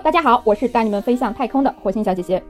大家好，我是带你们飞向太空的火星小姐姐。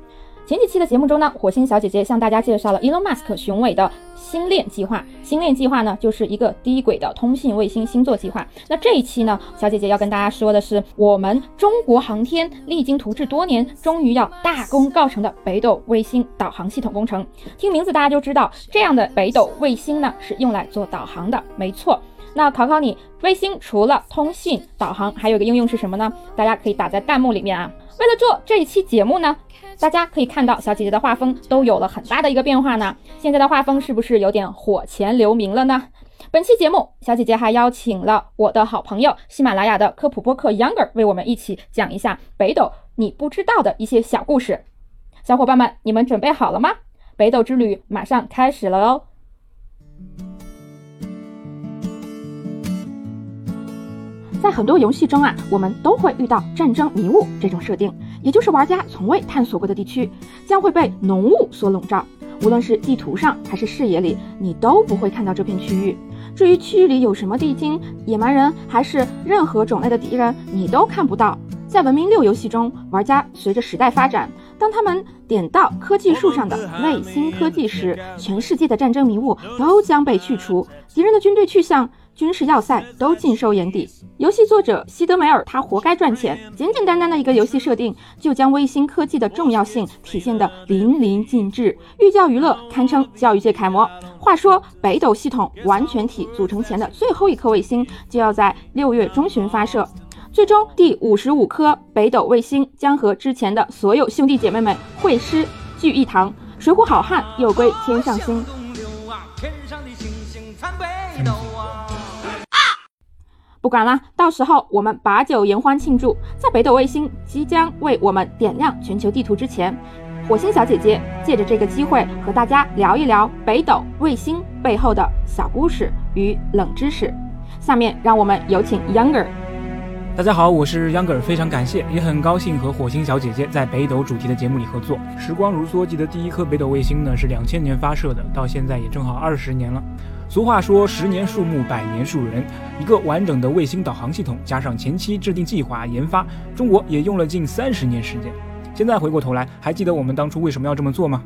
前几期的节目中呢，火星小姐姐向大家介绍了 Elon Musk 雄伟的星链计划。星链计划呢，就是一个低轨的通信卫星星座计划。那这一期呢，小姐姐要跟大家说的是，我们中国航天励精图治多年，终于要大功告成的北斗卫星导航系统工程。听名字大家就知道，这样的北斗卫星呢，是用来做导航的，没错。那考考你，卫星除了通信导航，还有一个应用是什么呢？大家可以打在弹幕里面啊。为了做这一期节目呢，大家可以看到小姐姐的画风都有了很大的一个变化呢。现在的画风是不是有点火前留名了呢？本期节目，小姐姐还邀请了我的好朋友喜马拉雅的科普播客 Younger 为我们一起讲一下北斗你不知道的一些小故事。小伙伴们，你们准备好了吗？北斗之旅马上开始了哦！在很多游戏中啊，我们都会遇到战争迷雾这种设定，也就是玩家从未探索过的地区将会被浓雾所笼罩。无论是地图上还是视野里，你都不会看到这片区域。至于区域里有什么地精、野蛮人，还是任何种类的敌人，你都看不到。在文明六游戏中，玩家随着时代发展，当他们点到科技树上的卫星科技时，全世界的战争迷雾都将被去除，敌人的军队去向。军事要塞都尽收眼底。游戏作者西德梅尔他活该赚钱，简简单单的一个游戏设定，就将卫星科技的重要性体现得淋漓尽致。寓教于乐，堪称教育界楷模。话说，北斗系统完全体组成前的最后一颗卫星就要在六月中旬发射，最终第五十五颗北斗卫星将和之前的所有兄弟姐妹们会师聚一堂，水浒好汉又归天上星。不管了，到时候我们把酒言欢庆祝。在北斗卫星即将为我们点亮全球地图之前，火星小姐姐借着这个机会和大家聊一聊北斗卫星背后的小故事与冷知识。下面让我们有请 Younger。大家好，我是央格尔非常感谢，也很高兴和火星小姐姐在北斗主题的节目里合作。时光如梭，记得第一颗北斗卫星呢是两千年发射的，到现在也正好二十年了。俗话说，十年树木，百年树人。一个完整的卫星导航系统，加上前期制定计划、研发，中国也用了近三十年时间。现在回过头来，还记得我们当初为什么要这么做吗？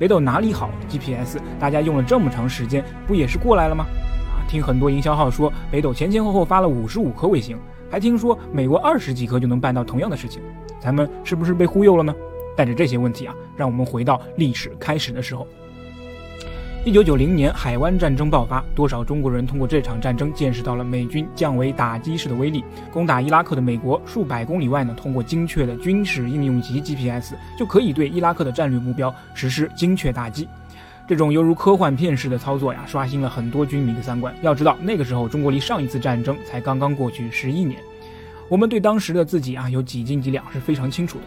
北斗哪里好？GPS，大家用了这么长时间，不也是过来了吗？啊，听很多营销号说，北斗前前后后发了五十五颗卫星，还听说美国二十几颗就能办到同样的事情，咱们是不是被忽悠了呢？带着这些问题啊，让我们回到历史开始的时候。一九九零年，海湾战争爆发，多少中国人通过这场战争见识到了美军降维打击式的威力。攻打伊拉克的美国，数百公里外呢，通过精确的军事应用级 GPS，就可以对伊拉克的战略目标实施精确打击。这种犹如科幻片式的操作呀，刷新了很多军迷的三观。要知道，那个时候中国离上一次战争才刚刚过去十一年，我们对当时的自己啊，有几斤几两是非常清楚的。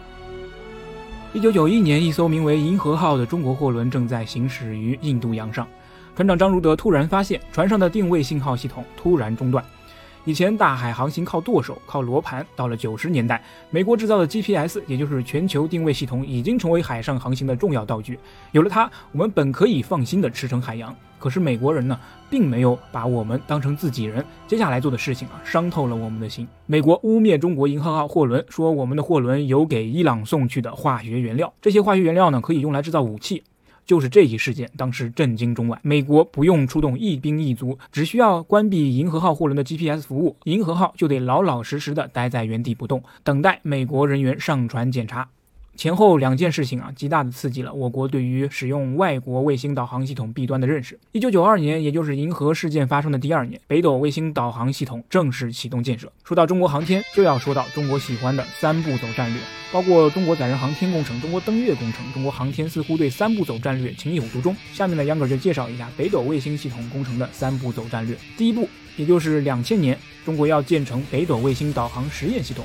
一九九一年，一艘名为“银河号”的中国货轮正在行驶于印度洋上，船长张如德突然发现船上的定位信号系统突然中断。以前大海航行靠舵手、靠罗盘，到了九十年代，美国制造的 GPS，也就是全球定位系统，已经成为海上航行的重要道具。有了它，我们本可以放心的驰骋海洋。可是美国人呢，并没有把我们当成自己人。接下来做的事情啊，伤透了我们的心。美国污蔑中国银河号货轮，说我们的货轮有给伊朗送去的化学原料，这些化学原料呢，可以用来制造武器。就是这一事件，当时震惊中外。美国不用出动一兵一卒，只需要关闭银河号货轮的 GPS 服务，银河号就得老老实实的待在原地不动，等待美国人员上船检查。前后两件事情啊，极大的刺激了我国对于使用外国卫星导航系统弊端的认识。一九九二年，也就是银河事件发生的第二年，北斗卫星导航系统正式启动建设。说到中国航天，就要说到中国喜欢的三步走战略，包括中国载人航天工程、中国登月工程。中国航天似乎对三步走战略情有独钟。下面呢，杨哥就介绍一下北斗卫星系统工程的三步走战略。第一步，也就是两千年，中国要建成北斗卫星导航实验系统。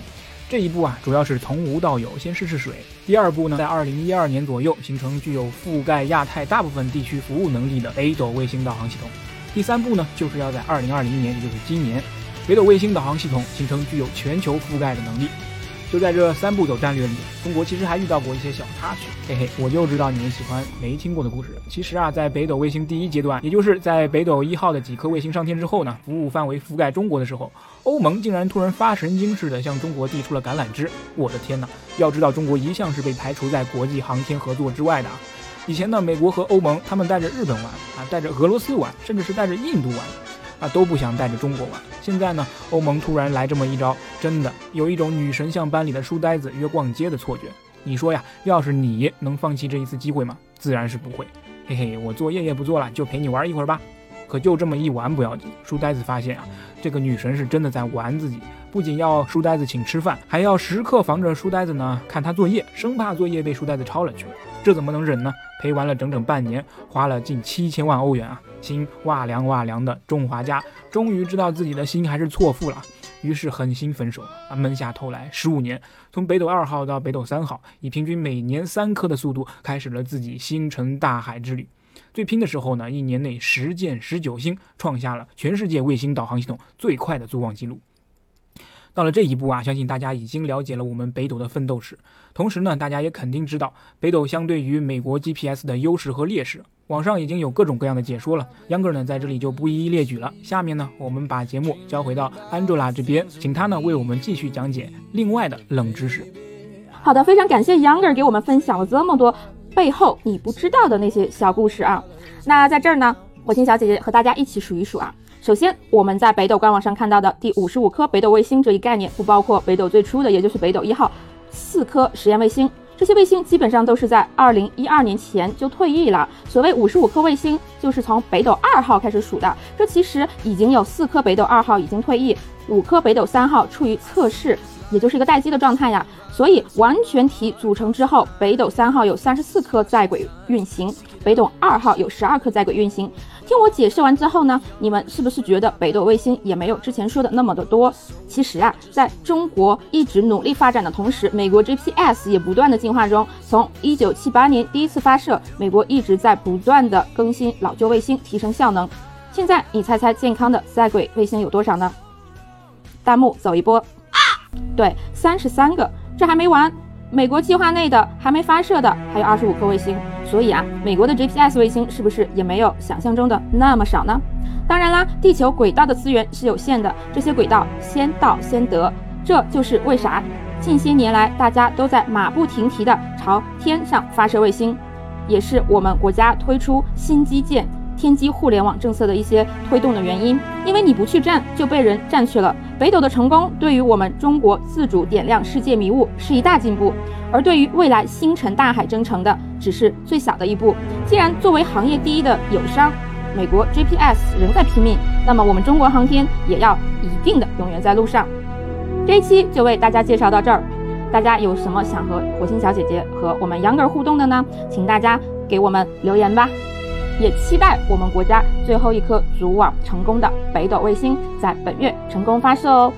这一步啊，主要是从无到有，先试试水。第二步呢，在二零一二年左右形成具有覆盖亚太大部分地区服务能力的北斗卫星导航系统。第三步呢，就是要在二零二零年，也就是今年，北斗卫星导航系统形成具有全球覆盖的能力。就在这三步走战略里，中国其实还遇到过一些小插曲，嘿嘿，我就知道你们喜欢没听过的故事。其实啊，在北斗卫星第一阶段，也就是在北斗一号的几颗卫星上天之后呢，服务范围覆盖中国的时候，欧盟竟然突然发神经似的向中国递出了橄榄枝。我的天哪！要知道，中国一向是被排除在国际航天合作之外的啊。以前呢，美国和欧盟他们带着日本玩啊，带着俄罗斯玩，甚至是带着印度玩。啊，都不想带着中国玩。现在呢，欧盟突然来这么一招，真的有一种女神像班里的书呆子约逛街的错觉。你说呀，要是你能放弃这一次机会吗？自然是不会。嘿嘿，我作业也不做了，就陪你玩一会儿吧。可就这么一玩不要紧，书呆子发现啊，这个女神是真的在玩自己，不仅要书呆子请吃饭，还要时刻防着书呆子呢看他作业，生怕作业被书呆子抄了去。这怎么能忍呢？陪玩了整整半年，花了近七千万欧元啊，心哇凉哇凉的。中华家终于知道自己的心还是错付了，于是狠心分手啊，闷下头来，十五年，从北斗二号到北斗三号，以平均每年三颗的速度，开始了自己星辰大海之旅。最拼的时候呢，一年内十箭十九星，创下了全世界卫星导航系统最快的作望记录。到了这一步啊，相信大家已经了解了我们北斗的奋斗史。同时呢，大家也肯定知道北斗相对于美国 GPS 的优势和劣势。网上已经有各种各样的解说了，秧歌呢在这里就不一一列举了。下面呢，我们把节目交回到 Angela 这边，请她呢为我们继续讲解另外的冷知识。好的，非常感谢 Younger 给我们分享了这么多背后你不知道的那些小故事啊。那在这儿呢，火星小姐姐和大家一起数一数啊。首先，我们在北斗官网上看到的第五十五颗北斗卫星这一概念，不包括北斗最初的，也就是北斗一号四颗实验卫星。这些卫星基本上都是在二零一二年前就退役了。所谓五十五颗卫星，就是从北斗二号开始数的。这其实已经有四颗北斗二号已经退役，五颗北斗三号处于测试，也就是一个待机的状态呀。所以完全体组成之后，北斗三号有三十四颗在轨运行，北斗二号有十二颗在轨运行。听我解释完之后呢，你们是不是觉得北斗卫星也没有之前说的那么的多？其实啊，在中国一直努力发展的同时，美国 GPS 也不断的进化中。从一九七八年第一次发射，美国一直在不断的更新老旧卫星，提升效能。现在你猜猜健康的在轨卫星有多少呢？弹幕走一波，对，三十三个。这还没完。美国计划内的还没发射的还有二十五颗卫星，所以啊，美国的 GPS 卫星是不是也没有想象中的那么少呢？当然啦，地球轨道的资源是有限的，这些轨道先到先得，这就是为啥近些年来大家都在马不停蹄的朝天上发射卫星，也是我们国家推出新基建。天基互联网政策的一些推动的原因，因为你不去占，就被人占去了。北斗的成功对于我们中国自主点亮世界迷雾是一大进步，而对于未来星辰大海征程的只是最小的一步。既然作为行业第一的友商，美国 GPS 仍在拼命，那么我们中国航天也要一定的永远在路上。这一期就为大家介绍到这儿，大家有什么想和火星小姐姐和我们杨哥互动的呢？请大家给我们留言吧。也期待我们国家最后一颗组网成功的北斗卫星在本月成功发射哦。